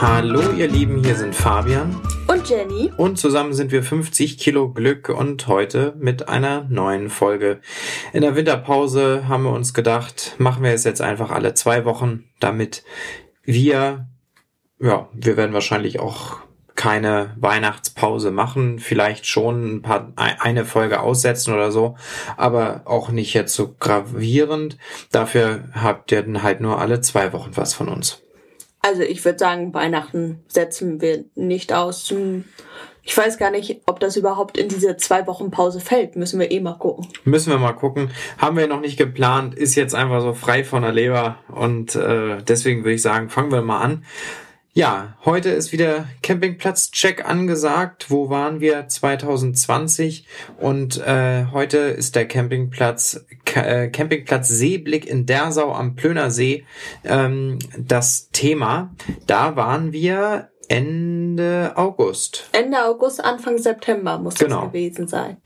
Hallo ihr Lieben, hier sind Fabian und Jenny und zusammen sind wir 50 Kilo Glück und heute mit einer neuen Folge. In der Winterpause haben wir uns gedacht, machen wir es jetzt einfach alle zwei Wochen, damit wir, ja, wir werden wahrscheinlich auch keine Weihnachtspause machen, vielleicht schon ein paar eine Folge aussetzen oder so, aber auch nicht jetzt so gravierend. Dafür habt ihr dann halt nur alle zwei Wochen was von uns. Also ich würde sagen, Weihnachten setzen wir nicht aus. Ich weiß gar nicht, ob das überhaupt in diese zwei Wochen Pause fällt. Müssen wir eh mal gucken. Müssen wir mal gucken. Haben wir noch nicht geplant. Ist jetzt einfach so frei von der Leber. Und äh, deswegen würde ich sagen, fangen wir mal an. Ja, heute ist wieder Campingplatz-Check angesagt. Wo waren wir 2020? Und äh, heute ist der Campingplatz äh, Campingplatz Seeblick in Dersau am Plöner See ähm, das Thema. Da waren wir Ende August. Ende August, Anfang September muss genau. das gewesen sein.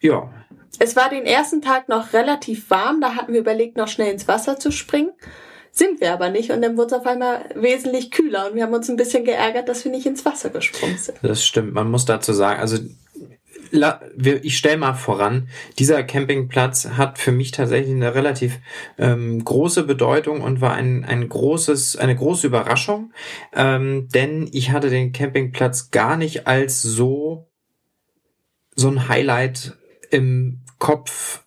Ja. Es war den ersten Tag noch relativ warm. Da hatten wir überlegt, noch schnell ins Wasser zu springen. Sind wir aber nicht und dann wurde es auf einmal wesentlich kühler und wir haben uns ein bisschen geärgert, dass wir nicht ins Wasser gesprungen sind. Das stimmt. Man muss dazu sagen, also ich stelle mal voran, dieser Campingplatz hat für mich tatsächlich eine relativ ähm, große Bedeutung und war ein, ein großes, eine große Überraschung, ähm, denn ich hatte den Campingplatz gar nicht als so so ein Highlight im Kopf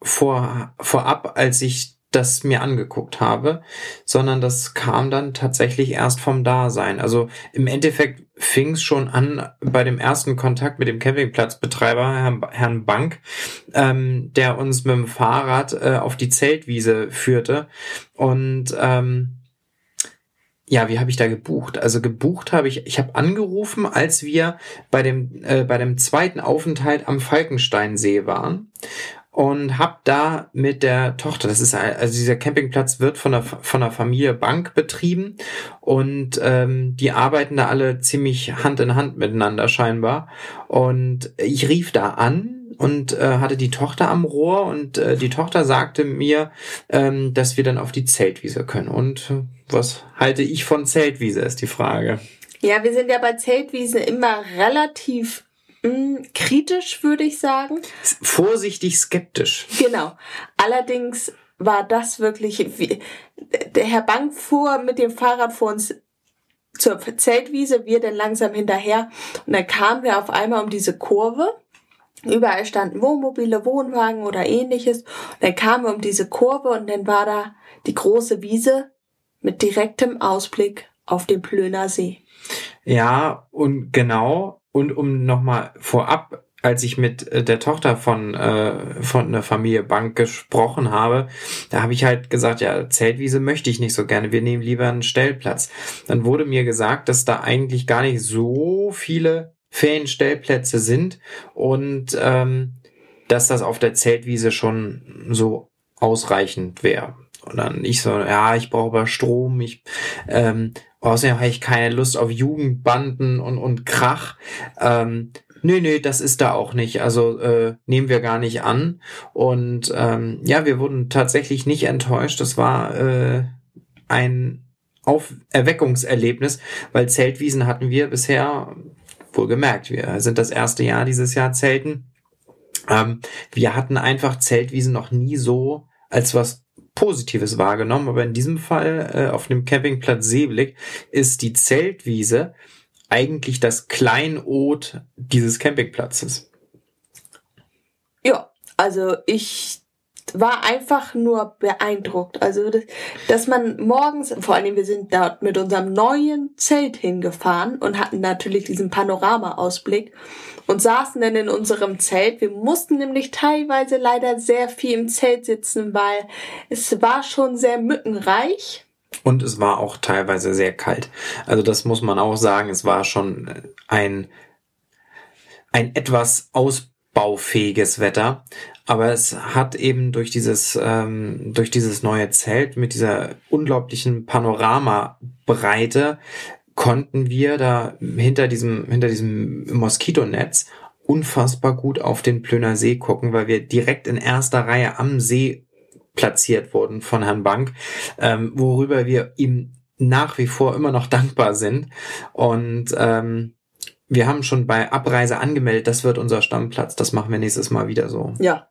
vor, vorab, als ich das mir angeguckt habe, sondern das kam dann tatsächlich erst vom Dasein. Also im Endeffekt fing es schon an bei dem ersten Kontakt mit dem Campingplatzbetreiber, Herrn, Bank, ähm, der uns mit dem Fahrrad äh, auf die Zeltwiese führte. Und ähm, ja, wie habe ich da gebucht? Also gebucht habe ich, ich habe angerufen, als wir bei dem äh, bei dem zweiten Aufenthalt am Falkensteinsee waren und hab da mit der Tochter, das ist also dieser Campingplatz wird von der von der Familie Bank betrieben und ähm, die arbeiten da alle ziemlich Hand in Hand miteinander scheinbar und ich rief da an und äh, hatte die Tochter am Rohr und äh, die Tochter sagte mir, ähm, dass wir dann auf die Zeltwiese können und was halte ich von Zeltwiese ist die Frage. Ja, wir sind ja bei Zeltwiesen immer relativ kritisch, würde ich sagen. Vorsichtig skeptisch. Genau. Allerdings war das wirklich, wie, der Herr Bank fuhr mit dem Fahrrad vor uns zur Zeltwiese, wir dann langsam hinterher und dann kamen wir auf einmal um diese Kurve. Überall standen Wohnmobile, Wohnwagen oder ähnliches. Und dann kamen wir um diese Kurve und dann war da die große Wiese mit direktem Ausblick auf den Plöner See. Ja, und genau, und um nochmal vorab, als ich mit äh, der Tochter von, äh, von der Familie Bank gesprochen habe, da habe ich halt gesagt, ja, Zeltwiese möchte ich nicht so gerne, wir nehmen lieber einen Stellplatz. Dann wurde mir gesagt, dass da eigentlich gar nicht so viele Ferienstellplätze sind und ähm, dass das auf der Zeltwiese schon so ausreichend wäre. Und dann ich so, ja, ich brauche aber Strom, ich ähm, außerdem habe ich keine Lust auf Jugendbanden und, und Krach. Ähm, nö, nö, das ist da auch nicht. Also äh, nehmen wir gar nicht an. Und ähm, ja, wir wurden tatsächlich nicht enttäuscht. Das war äh, ein Auf Erweckungserlebnis, weil Zeltwiesen hatten wir bisher, wohlgemerkt, wir sind das erste Jahr dieses Jahr Zelten. Ähm, wir hatten einfach Zeltwiesen noch nie so als was Positives wahrgenommen, aber in diesem Fall äh, auf dem Campingplatz Seeblick ist die Zeltwiese eigentlich das Kleinod dieses Campingplatzes. Ja, also ich war einfach nur beeindruckt. Also, dass man morgens, vor allem wir sind dort mit unserem neuen Zelt hingefahren und hatten natürlich diesen Panoramaausblick und saßen dann in unserem Zelt. Wir mussten nämlich teilweise leider sehr viel im Zelt sitzen, weil es war schon sehr mückenreich. Und es war auch teilweise sehr kalt. Also das muss man auch sagen. Es war schon ein, ein etwas ausbaufähiges Wetter. Aber es hat eben durch dieses, ähm, durch dieses neue Zelt mit dieser unglaublichen Panoramabreite konnten wir da hinter diesem, hinter diesem Moskitonetz unfassbar gut auf den Plöner See gucken, weil wir direkt in erster Reihe am See platziert wurden von Herrn Bank, ähm, worüber wir ihm nach wie vor immer noch dankbar sind. Und ähm, wir haben schon bei Abreise angemeldet, das wird unser Stammplatz. Das machen wir nächstes Mal wieder so. Ja.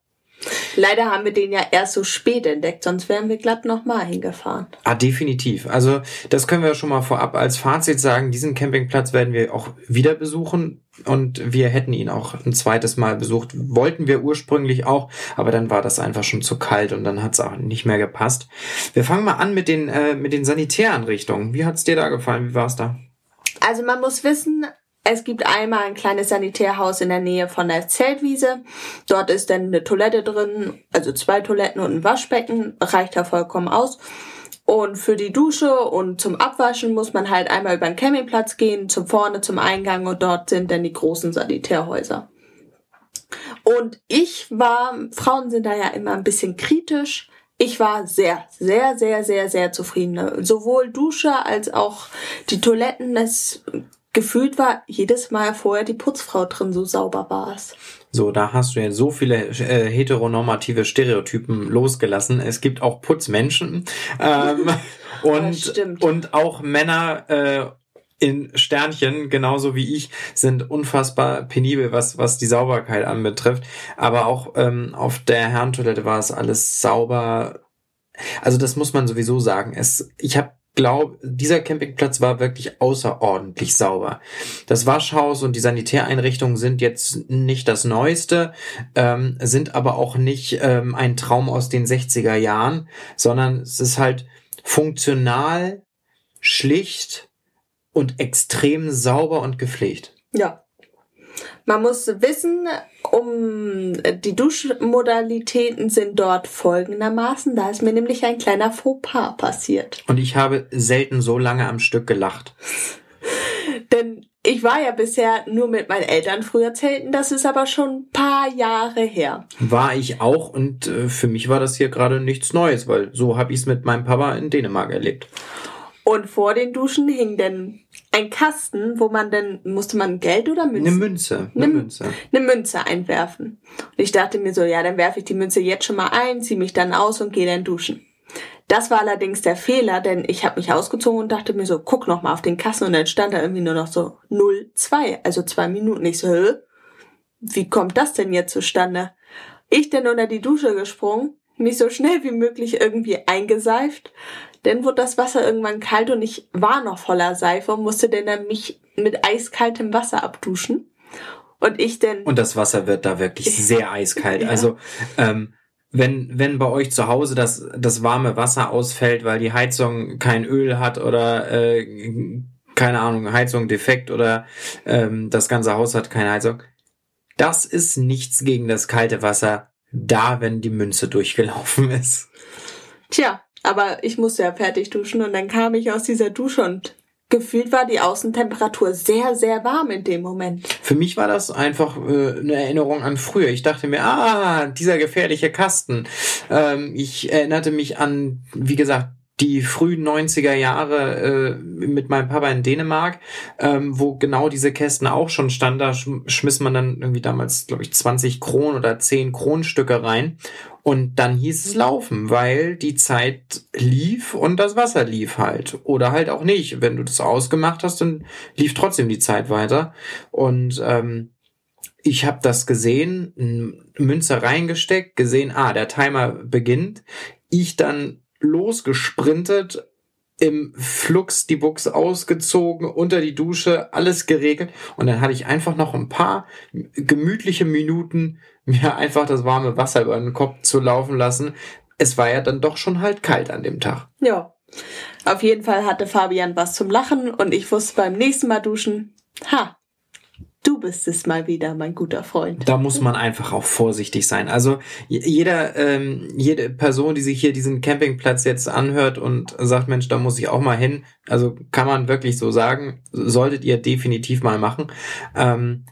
Leider haben wir den ja erst so spät entdeckt, sonst wären wir glatt nochmal hingefahren. Ah, definitiv. Also das können wir schon mal vorab als Fazit sagen. Diesen Campingplatz werden wir auch wieder besuchen und wir hätten ihn auch ein zweites Mal besucht. Wollten wir ursprünglich auch, aber dann war das einfach schon zu kalt und dann hat es auch nicht mehr gepasst. Wir fangen mal an mit den, äh, mit den Sanitäranrichtungen. Wie hat's dir da gefallen? Wie war's da? Also man muss wissen, es gibt einmal ein kleines Sanitärhaus in der Nähe von der Zeltwiese. Dort ist dann eine Toilette drin, also zwei Toiletten und ein Waschbecken. Reicht da vollkommen aus. Und für die Dusche und zum Abwaschen muss man halt einmal über den Campingplatz gehen, zum vorne zum Eingang und dort sind dann die großen Sanitärhäuser. Und ich war, Frauen sind da ja immer ein bisschen kritisch. Ich war sehr, sehr, sehr, sehr, sehr zufrieden. Sowohl Dusche als auch die Toiletten, das gefühlt war jedes Mal vorher die Putzfrau drin, so sauber war es. So, da hast du ja so viele äh, heteronormative Stereotypen losgelassen. Es gibt auch Putzmenschen ähm, und, und auch Männer äh, in Sternchen, genauso wie ich, sind unfassbar penibel, was, was die Sauberkeit anbetrifft. Aber auch ähm, auf der Herrentoilette war es alles sauber. Also das muss man sowieso sagen. Es, ich habe glaube, dieser Campingplatz war wirklich außerordentlich sauber. Das Waschhaus und die Sanitäreinrichtungen sind jetzt nicht das Neueste, ähm, sind aber auch nicht ähm, ein Traum aus den 60er Jahren, sondern es ist halt funktional, schlicht und extrem sauber und gepflegt. Ja. Man muss wissen, um die Duschmodalitäten sind dort folgendermaßen. Da ist mir nämlich ein kleiner Fauxpas passiert. Und ich habe selten so lange am Stück gelacht. Denn ich war ja bisher nur mit meinen Eltern früher zelten, das ist aber schon ein paar Jahre her. War ich auch und äh, für mich war das hier gerade nichts Neues, weil so habe ich es mit meinem Papa in Dänemark erlebt. Und vor den Duschen hing dann ein Kasten, wo man dann, musste man Geld oder Münze? Eine Münze. Eine, eine Münze. Eine Münze einwerfen. Und ich dachte mir so, ja, dann werfe ich die Münze jetzt schon mal ein, ziehe mich dann aus und gehe dann duschen. Das war allerdings der Fehler, denn ich habe mich ausgezogen und dachte mir so, guck noch mal auf den Kasten und dann stand da irgendwie nur noch so 0,2, also zwei Minuten. Ich so, Hä? wie kommt das denn jetzt zustande? Ich denn unter die Dusche gesprungen, mich so schnell wie möglich irgendwie eingeseift, dann wurde das Wasser irgendwann kalt und ich war noch voller Seife und musste dann mich mit eiskaltem Wasser abduschen. Und ich denn. Und das Wasser wird da wirklich sehr eiskalt. Ja. Also, ähm, wenn, wenn bei euch zu Hause das, das warme Wasser ausfällt, weil die Heizung kein Öl hat oder äh, keine Ahnung, Heizung defekt oder ähm, das ganze Haus hat keine Heizung, das ist nichts gegen das kalte Wasser da, wenn die Münze durchgelaufen ist. Tja, aber ich musste ja fertig duschen und dann kam ich aus dieser Dusche und gefühlt war die Außentemperatur sehr, sehr warm in dem Moment. Für mich war das einfach äh, eine Erinnerung an früher. Ich dachte mir, ah, dieser gefährliche Kasten. Ähm, ich erinnerte mich an, wie gesagt, die frühen 90er Jahre äh, mit meinem Papa in Dänemark, ähm, wo genau diese Kästen auch schon standen. Da schmiss man dann irgendwie damals, glaube ich, 20 Kronen oder 10 Kronenstücke rein. Und dann hieß es laufen, weil die Zeit lief und das Wasser lief halt. Oder halt auch nicht. Wenn du das ausgemacht hast, dann lief trotzdem die Zeit weiter. Und ähm, ich habe das gesehen, Münze reingesteckt, gesehen, ah, der Timer beginnt. Ich dann losgesprintet, im Flux die Buchs ausgezogen, unter die Dusche, alles geregelt. Und dann hatte ich einfach noch ein paar gemütliche Minuten, mir einfach das warme Wasser über den Kopf zu laufen lassen. Es war ja dann doch schon halt kalt an dem Tag. Ja. Auf jeden Fall hatte Fabian was zum Lachen und ich wusste beim nächsten Mal duschen, ha, Du bist es mal wieder, mein guter Freund. Da muss man einfach auch vorsichtig sein. Also jeder, ähm, jede Person, die sich hier diesen Campingplatz jetzt anhört und sagt, Mensch, da muss ich auch mal hin. Also kann man wirklich so sagen, solltet ihr definitiv mal machen. Ähm,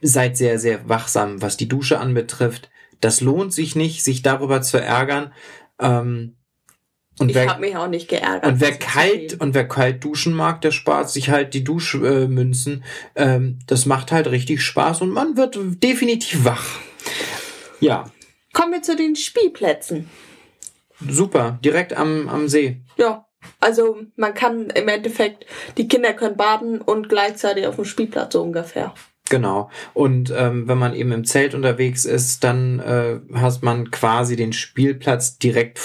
seid sehr, sehr wachsam, was die Dusche anbetrifft. Das lohnt sich nicht, sich darüber zu ärgern. Ähm, und ich habe mich auch nicht geärgert. Und wer kalt und wer kalt duschen mag, der spart sich halt die Duschmünzen. Ähm, das macht halt richtig Spaß und man wird definitiv wach. Ja. Kommen wir zu den Spielplätzen. Super, direkt am, am See. Ja, Also man kann im Endeffekt, die Kinder können baden und gleichzeitig auf dem Spielplatz so ungefähr. Genau. Und ähm, wenn man eben im Zelt unterwegs ist, dann äh, hat man quasi den Spielplatz direkt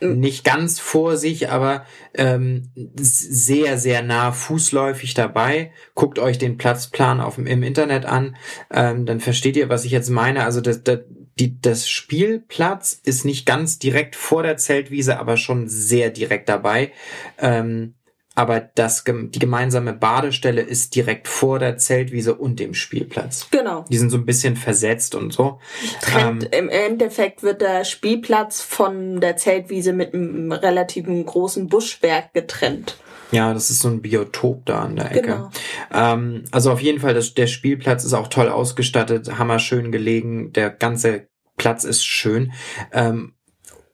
nicht ganz vor sich, aber ähm, sehr, sehr nah fußläufig dabei. Guckt euch den Platzplan auf, im Internet an, ähm, dann versteht ihr, was ich jetzt meine. Also das, das, die, das Spielplatz ist nicht ganz direkt vor der Zeltwiese, aber schon sehr direkt dabei. Ähm, aber das, die gemeinsame Badestelle ist direkt vor der Zeltwiese und dem Spielplatz. Genau. Die sind so ein bisschen versetzt und so. Trennt, ähm, Im Endeffekt wird der Spielplatz von der Zeltwiese mit einem relativen großen Buschwerk getrennt. Ja, das ist so ein Biotop da an der Ecke. Genau. Ähm, also auf jeden Fall, das, der Spielplatz ist auch toll ausgestattet, hammerschön gelegen, der ganze Platz ist schön. Ähm,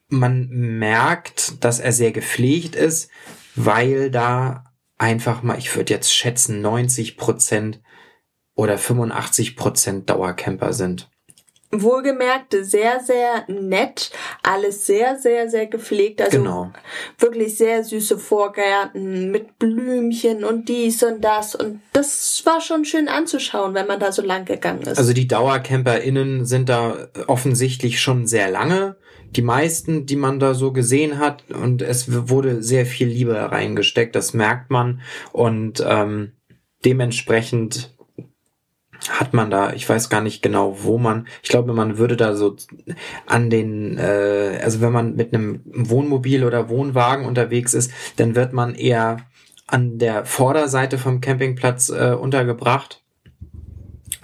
man merkt, dass er sehr gepflegt ist weil da einfach mal, ich würde jetzt schätzen, 90 Prozent oder 85 Prozent Dauercamper sind. Wohlgemerkt, sehr, sehr nett, alles sehr, sehr, sehr gepflegt. Also genau. wirklich sehr süße Vorgärten mit Blümchen und dies und das. Und das war schon schön anzuschauen, wenn man da so lang gegangen ist. Also die DauercamperInnen sind da offensichtlich schon sehr lange die meisten, die man da so gesehen hat, und es wurde sehr viel Liebe reingesteckt, das merkt man. Und ähm, dementsprechend hat man da, ich weiß gar nicht genau, wo man, ich glaube, man würde da so an den, äh, also wenn man mit einem Wohnmobil oder Wohnwagen unterwegs ist, dann wird man eher an der Vorderseite vom Campingplatz äh, untergebracht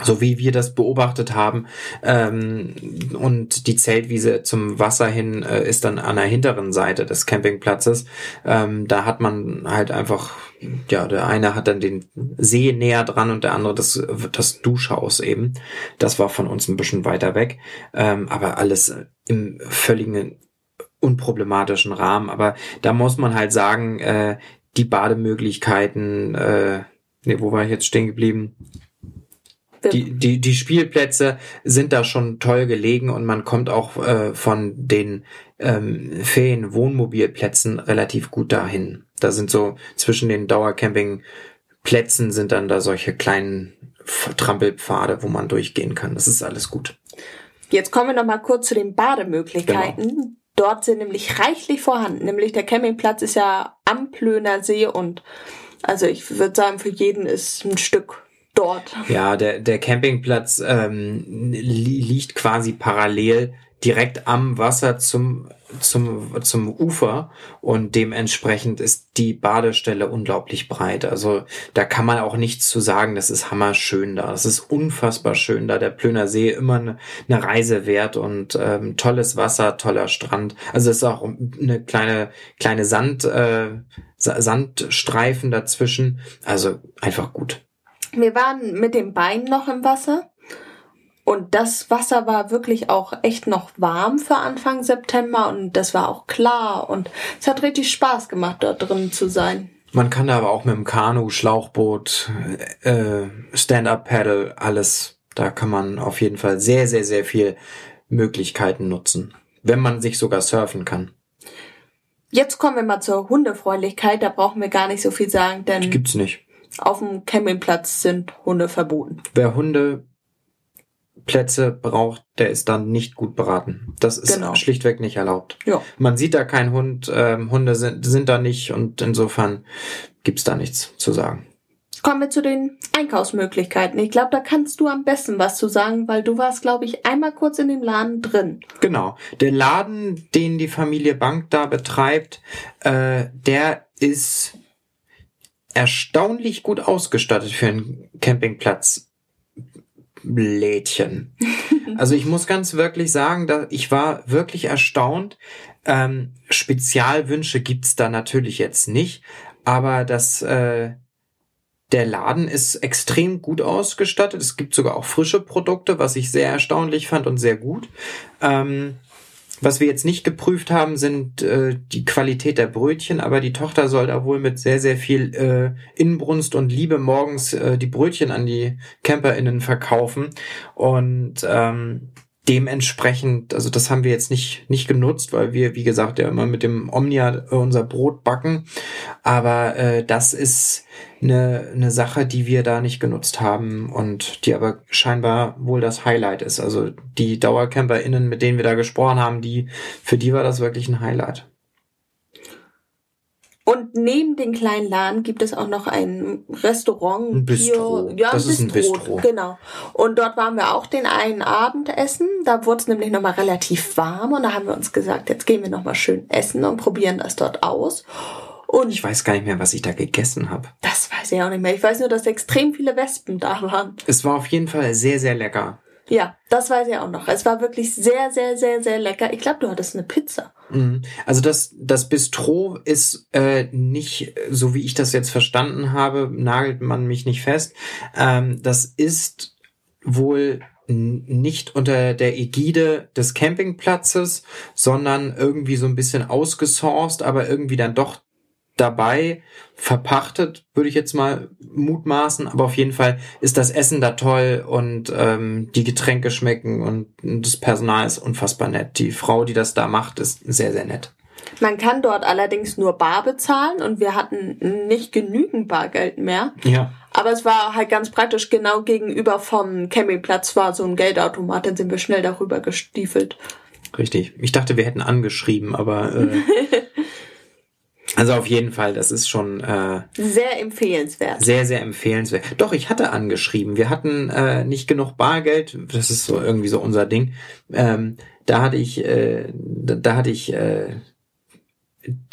so wie wir das beobachtet haben. Ähm, und die Zeltwiese zum Wasser hin äh, ist dann an der hinteren Seite des Campingplatzes. Ähm, da hat man halt einfach, ja, der eine hat dann den See näher dran und der andere das, das Duschhaus eben. Das war von uns ein bisschen weiter weg. Ähm, aber alles im völligen unproblematischen Rahmen. Aber da muss man halt sagen, äh, die Bademöglichkeiten, äh, nee, wo war ich jetzt stehen geblieben? Die, die, die Spielplätze sind da schon toll gelegen und man kommt auch äh, von den ähm, Ferien-Wohnmobilplätzen relativ gut dahin. Da sind so zwischen den Dauercampingplätzen sind dann da solche kleinen Trampelpfade, wo man durchgehen kann. Das ist alles gut. Jetzt kommen wir noch mal kurz zu den Bademöglichkeiten. Genau. Dort sind nämlich reichlich vorhanden. Nämlich der Campingplatz ist ja am Plöner See und also ich würde sagen, für jeden ist ein Stück dort. Ja, der, der Campingplatz ähm, li liegt quasi parallel direkt am Wasser zum, zum, zum Ufer und dementsprechend ist die Badestelle unglaublich breit. Also da kann man auch nichts zu sagen, das ist hammerschön da. Es ist unfassbar schön da. Der Plöner See immer eine, eine Reise wert und ähm, tolles Wasser, toller Strand. Also es ist auch eine kleine, kleine Sand, äh, Sandstreifen dazwischen. Also einfach gut. Wir waren mit dem Bein noch im Wasser. Und das Wasser war wirklich auch echt noch warm für Anfang September und das war auch klar und es hat richtig Spaß gemacht, dort drin zu sein. Man kann da aber auch mit dem Kanu, Schlauchboot, äh, Stand-up-Paddle, alles, da kann man auf jeden Fall sehr, sehr, sehr viel Möglichkeiten nutzen, wenn man sich sogar surfen kann. Jetzt kommen wir mal zur Hundefreundlichkeit, da brauchen wir gar nicht so viel sagen, denn. Gibt's nicht auf dem Campingplatz sind Hunde verboten. Wer Hundeplätze braucht, der ist dann nicht gut beraten. Das ist genau. schlichtweg nicht erlaubt. Ja. Man sieht da keinen Hund, ähm, Hunde sind, sind da nicht und insofern gibt's da nichts zu sagen. Kommen wir zu den Einkaufsmöglichkeiten. Ich glaube, da kannst du am besten was zu sagen, weil du warst, glaube ich, einmal kurz in dem Laden drin. Genau. Der Laden, den die Familie Bank da betreibt, äh, der ist erstaunlich gut ausgestattet für einen Campingplatz. Lädchen. Also ich muss ganz wirklich sagen, da ich war wirklich erstaunt. Ähm, Spezialwünsche gibt's da natürlich jetzt nicht, aber das äh, der Laden ist extrem gut ausgestattet. Es gibt sogar auch frische Produkte, was ich sehr erstaunlich fand und sehr gut. Ähm, was wir jetzt nicht geprüft haben, sind äh, die Qualität der Brötchen, aber die Tochter soll da wohl mit sehr, sehr viel äh, Inbrunst und Liebe morgens äh, die Brötchen an die CamperInnen verkaufen. Und ähm, dementsprechend, also das haben wir jetzt nicht, nicht genutzt, weil wir, wie gesagt, ja immer mit dem Omnia äh, unser Brot backen. Aber äh, das ist eine, eine Sache, die wir da nicht genutzt haben und die aber scheinbar wohl das Highlight ist. Also die DauercamperInnen, mit denen wir da gesprochen haben, die, für die war das wirklich ein Highlight. Und neben den kleinen Laden gibt es auch noch ein Restaurant. Ein Bistro. Hier, ja, das ein ist ein Bistro, Bistro. Genau. Und dort waren wir auch den einen Abend essen. Da wurde es nämlich nochmal relativ warm und da haben wir uns gesagt, jetzt gehen wir nochmal schön essen und probieren das dort aus. Und Ich weiß gar nicht mehr, was ich da gegessen habe. das weiß ich auch nicht mehr. Ich weiß nur, dass extrem viele Wespen da waren. Es war auf jeden Fall sehr, sehr lecker. Ja, das weiß ich auch noch. Es war wirklich sehr, sehr, sehr, sehr lecker. Ich glaube, du hattest eine Pizza. Mhm. Also das, das Bistro ist äh, nicht, so wie ich das jetzt verstanden habe, nagelt man mich nicht fest. Ähm, das ist wohl nicht unter der Ägide des Campingplatzes, sondern irgendwie so ein bisschen ausgesourced, aber irgendwie dann doch dabei verpachtet, würde ich jetzt mal mutmaßen. Aber auf jeden Fall ist das Essen da toll und ähm, die Getränke schmecken und das Personal ist unfassbar nett. Die Frau, die das da macht, ist sehr, sehr nett. Man kann dort allerdings nur bar bezahlen und wir hatten nicht genügend Bargeld mehr. Ja. Aber es war halt ganz praktisch, genau gegenüber vom Campingplatz war so ein Geldautomat, dann sind wir schnell darüber gestiefelt. Richtig. Ich dachte, wir hätten angeschrieben, aber äh, also auf jeden Fall, das ist schon äh, Sehr empfehlenswert. sehr, sehr empfehlenswert. Doch, ich hatte angeschrieben. Wir hatten äh, nicht genug Bargeld. Das ist so irgendwie so unser Ding. Ähm, da hatte ich, äh, da, da hatte ich äh,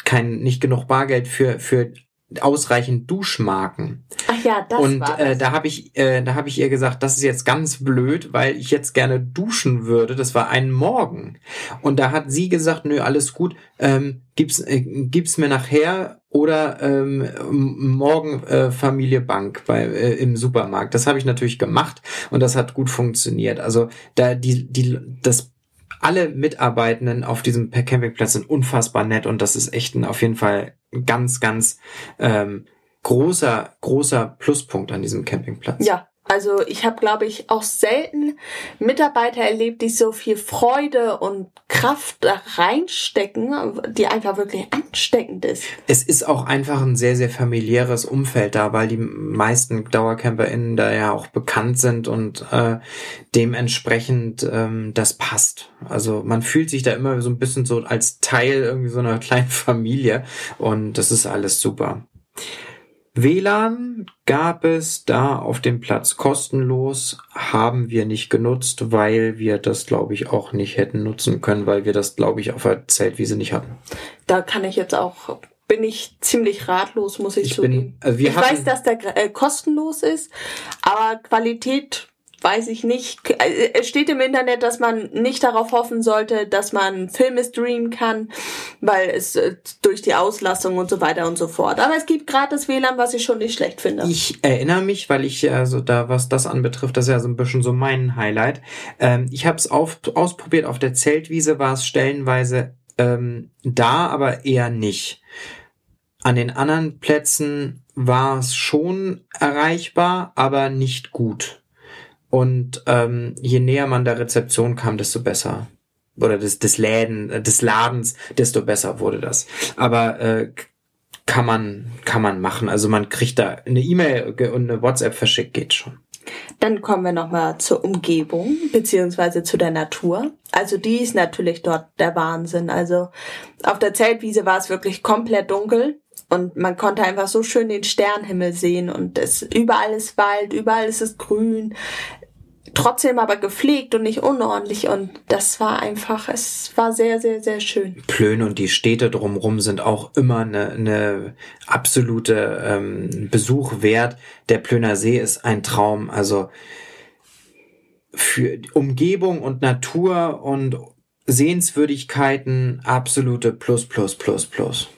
kein nicht genug Bargeld für für ausreichend Duschmarken. Ach ja, das und war äh, das. da habe ich, äh, da habe ich ihr gesagt, das ist jetzt ganz blöd, weil ich jetzt gerne duschen würde. Das war ein Morgen. Und da hat sie gesagt, nö, alles gut, ähm, gib's, äh, gib's mir nachher oder ähm, morgen äh, Familie Bank bei äh, im Supermarkt. Das habe ich natürlich gemacht und das hat gut funktioniert. Also da die die das alle Mitarbeitenden auf diesem Campingplatz sind unfassbar nett und das ist echt ein, auf jeden Fall ganz, ganz ähm, großer, großer Pluspunkt an diesem Campingplatz. Ja, also ich habe, glaube ich, auch selten Mitarbeiter erlebt, die so viel Freude und Kraft da reinstecken, die einfach wirklich ansteckend ist. Es ist auch einfach ein sehr, sehr familiäres Umfeld da, weil die meisten DauercamperInnen da ja auch bekannt sind und äh, dementsprechend ähm, das passt. Also man fühlt sich da immer so ein bisschen so als Teil irgendwie so einer kleinen Familie und das ist alles super. WLAN gab es da auf dem Platz kostenlos, haben wir nicht genutzt, weil wir das, glaube ich, auch nicht hätten nutzen können, weil wir das, glaube ich, auf der Zeltwiese nicht hatten. Da kann ich jetzt auch, bin ich ziemlich ratlos, muss ich, Ich bin- zugeben. also ich hatten- weiß, dass der äh, kostenlos ist, aber Qualität weiß ich nicht. Äh, Es steht im Internet, dass man nicht darauf hoffen sollte, dass man Filme streamen kann, weil es äh, durch die Auslastung und so weiter und so fort. Aber es gibt gratis WLAN, was ich schon nicht schlecht finde. Ich erinnere mich, weil ich also da, was das anbetrifft, das ist ja so ein bisschen so mein Highlight. Ähm, ich habe es ausprobiert, auf der Zeltwiese war es stellenweise ähm, da, aber eher nicht. An den anderen Plätzen war es schon erreichbar, aber nicht gut. Und ähm, je näher man der Rezeption kam, desto besser. Oder des, des Läden, äh, des Ladens, desto besser wurde das. Aber äh, kann man, kann man machen. Also man kriegt da eine E-Mail und eine WhatsApp verschickt, geht schon. Dann kommen wir nochmal zur Umgebung, beziehungsweise zu der Natur. Also die ist natürlich dort der Wahnsinn. Also auf der Zeltwiese war es wirklich komplett dunkel und man konnte einfach so schön den Sternenhimmel sehen und es, überall ist Wald, überall ist es grün. Trotzdem aber gepflegt und nicht unordentlich und das war einfach, es war sehr, sehr, sehr schön. Plön und die Städte drumherum sind auch immer eine, eine absolute ähm, Besuch wert. Der Plöner See ist ein Traum. Also für Umgebung und Natur und Sehenswürdigkeiten absolute Plus, Plus, Plus, Plus.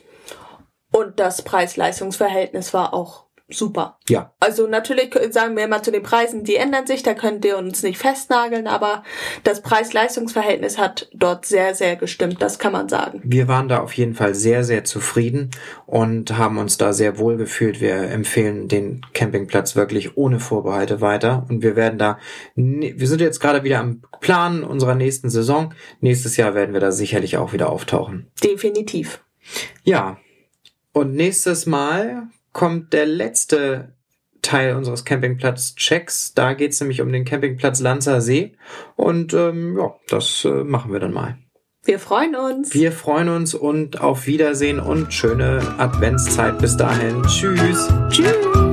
Und das Preis-Leistungs-Verhältnis war auch super. Ja. Also natürlich sagen wir immer zu den Preisen, die ändern sich, da könnt ihr uns nicht festnageln, aber das Preis-Leistungs-Verhältnis hat dort sehr, sehr gestimmt, das kann man sagen. Wir waren da auf jeden Fall sehr, sehr zufrieden und haben uns da sehr wohl gefühlt. Wir empfehlen den Campingplatz wirklich ohne Vorbehalte weiter und wir werden da, wir sind jetzt gerade wieder am Plan unserer nächsten Saison. Nächstes Jahr werden wir da sicherlich auch wieder auftauchen. Definitiv. Ja. Und nächstes Mal kommt der letzte Teil unseres Campingplatz-Checks. Da geht es nämlich um den Campingplatz Lanzer See. Und ähm, ja, das äh, machen wir dann mal. Wir freuen uns. Wir freuen uns und auf Wiedersehen und schöne Adventszeit bis dahin. Tschüss. Tschüss.